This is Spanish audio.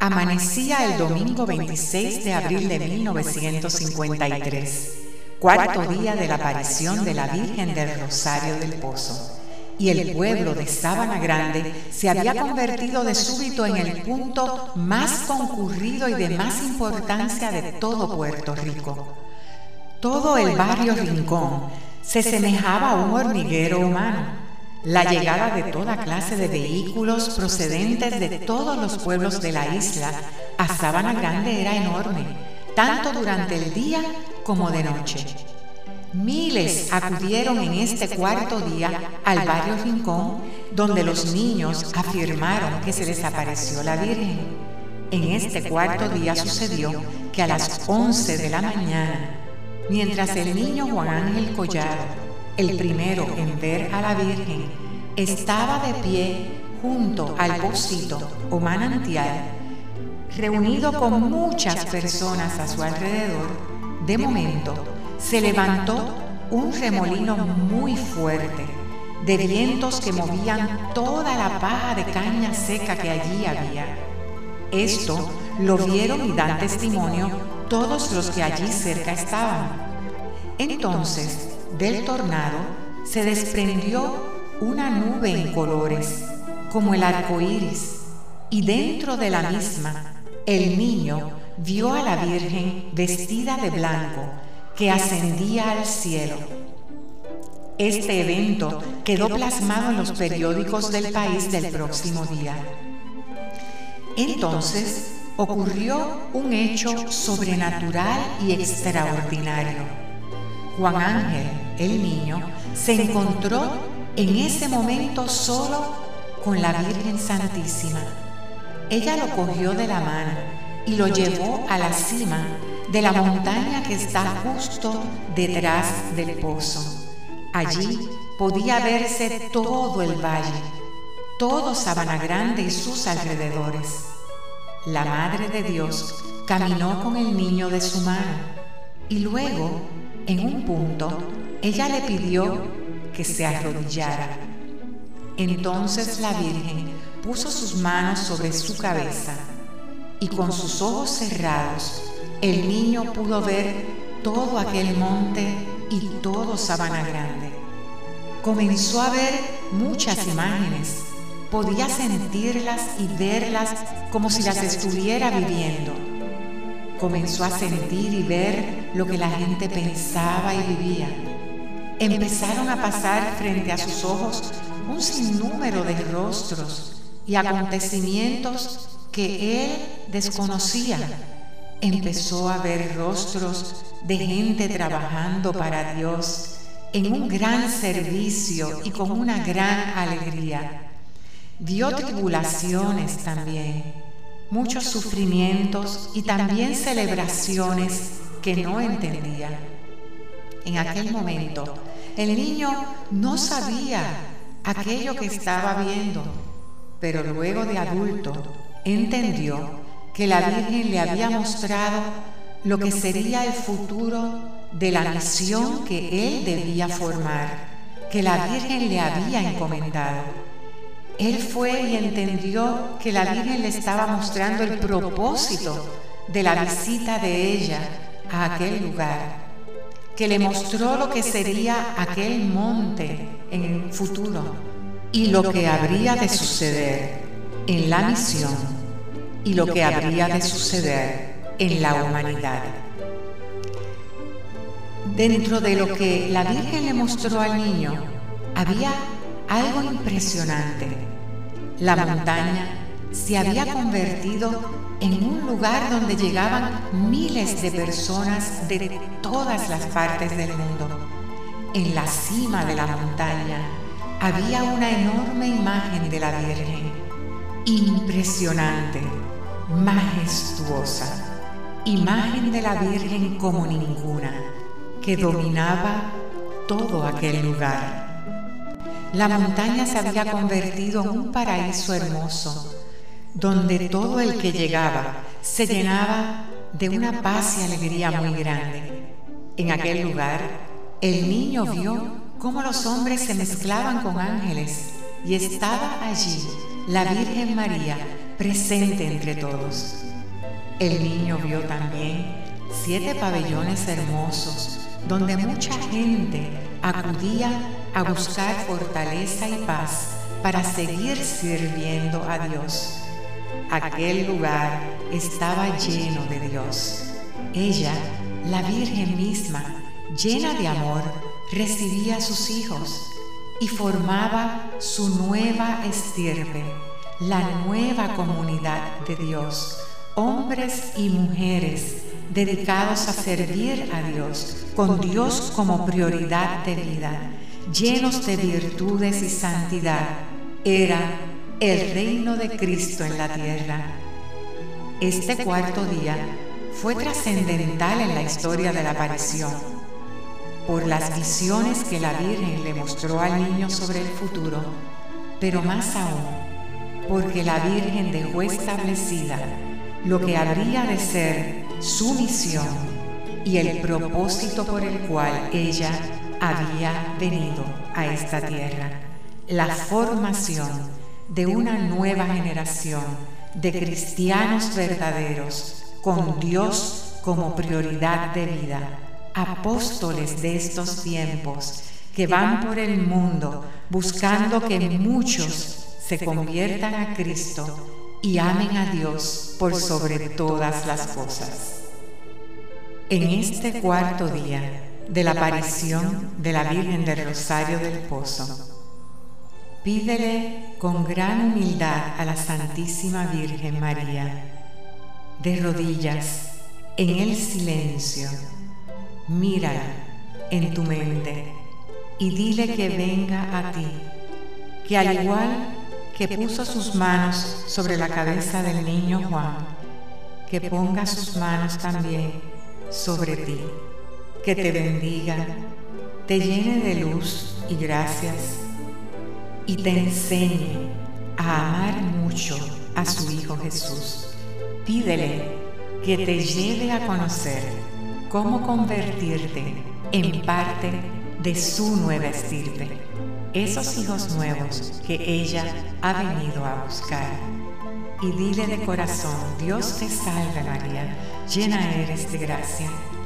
Amanecía el domingo 26 de abril de 1953, cuarto día de la aparición de la Virgen del Rosario del Pozo, y el pueblo de Sábana Grande se había convertido de súbito en el punto más concurrido y de más importancia de todo Puerto Rico. Todo el barrio Rincón se semejaba a un hormiguero humano la llegada de toda clase de vehículos procedentes de todos los pueblos de la isla a Sabana Grande era enorme, tanto durante el día como de noche. Miles acudieron en este cuarto día al barrio Rincón, donde los niños afirmaron que se les apareció la Virgen. En este cuarto día sucedió que a las 11 de la mañana, mientras el niño Juan Ángel Collado el primero en ver a la Virgen, estaba de pie junto al pocito o manantial, reunido con muchas personas a su alrededor. De momento, se levantó un remolino muy fuerte de vientos que movían toda la paja de caña seca que allí había. Esto lo vieron y dan testimonio todos los que allí cerca estaban. Entonces, del tornado se desprendió una nube en colores, como el arco iris, y dentro de la misma el niño vio a la Virgen vestida de blanco que ascendía al cielo. Este evento quedó plasmado en los periódicos del país del próximo día. Entonces ocurrió un hecho sobrenatural y extraordinario Juan Ángel, el niño, se encontró en ese momento solo con la Virgen Santísima. Ella lo cogió de la mano y lo llevó a la cima de la montaña que está justo detrás del pozo. Allí podía verse todo el valle, todo Sabana Grande y sus alrededores. La Madre de Dios caminó con el niño de su mano y luego en un punto, ella le pidió que se arrodillara. Entonces la Virgen puso sus manos sobre su cabeza y con sus ojos cerrados el niño pudo ver todo aquel monte y todo Sabana Grande. Comenzó a ver muchas imágenes, podía sentirlas y verlas como si las estuviera viviendo comenzó a sentir y ver lo que la gente pensaba y vivía. Empezaron a pasar frente a sus ojos un sinnúmero de rostros y acontecimientos que él desconocía. Empezó a ver rostros de gente trabajando para Dios en un gran servicio y con una gran alegría. Vio tribulaciones también muchos sufrimientos y también celebraciones que no entendía. En aquel momento, el niño no sabía aquello que estaba viendo, pero luego de adulto entendió que la Virgen le había mostrado lo que sería el futuro de la misión que él debía formar, que la Virgen le había encomendado. Él fue y entendió que la Virgen le estaba mostrando el propósito de la visita de ella a aquel lugar, que le mostró lo que sería aquel monte en el futuro y lo que habría de suceder en la misión y lo que habría de suceder en la humanidad. Dentro de lo que la Virgen le mostró al niño, había algo impresionante la montaña se había convertido en un lugar donde llegaban miles de personas de todas las partes del mundo. En la cima de la montaña había una enorme imagen de la Virgen, impresionante, majestuosa, imagen de la Virgen como ninguna, que dominaba todo aquel lugar. La montaña se había convertido en un paraíso hermoso, donde todo el que llegaba se llenaba de una paz y alegría muy grande. En aquel lugar, el niño vio cómo los hombres se mezclaban con ángeles y estaba allí la Virgen María presente entre todos. El niño vio también siete pabellones hermosos donde mucha gente acudía a buscar fortaleza y paz para seguir sirviendo a Dios. Aquel lugar estaba lleno de Dios. Ella, la Virgen misma, llena de amor, recibía a sus hijos y formaba su nueva estirpe, la nueva comunidad de Dios, hombres y mujeres dedicados a servir a Dios, con Dios como prioridad de vida, llenos de virtudes y santidad. Era el reino de Cristo en la tierra. Este cuarto día fue trascendental en la historia de la aparición, por las visiones que la Virgen le mostró al niño sobre el futuro, pero más aún, porque la Virgen dejó establecida lo que habría de ser su misión y el propósito por el cual ella había venido a esta tierra, la formación de una nueva generación de cristianos verdaderos con Dios como prioridad de vida, apóstoles de estos tiempos que van por el mundo buscando que muchos se conviertan a Cristo y amen a Dios por sobre todas las cosas. En este cuarto día de la aparición de la Virgen del Rosario del Pozo, pídele con gran humildad a la Santísima Virgen María de rodillas, en el silencio, mírala en tu mente y dile que venga a ti, que al igual que puso sus manos sobre la cabeza del niño Juan, que ponga sus manos también sobre ti, que te bendiga, te llene de luz y gracias y te enseñe a amar mucho a su Hijo Jesús Pídele que te lleve a conocer cómo convertirte en parte de su nueva estirpe, esos hijos nuevos que ella ha venido a buscar. Y dile de corazón, Dios te salve María, llena eres de gracia,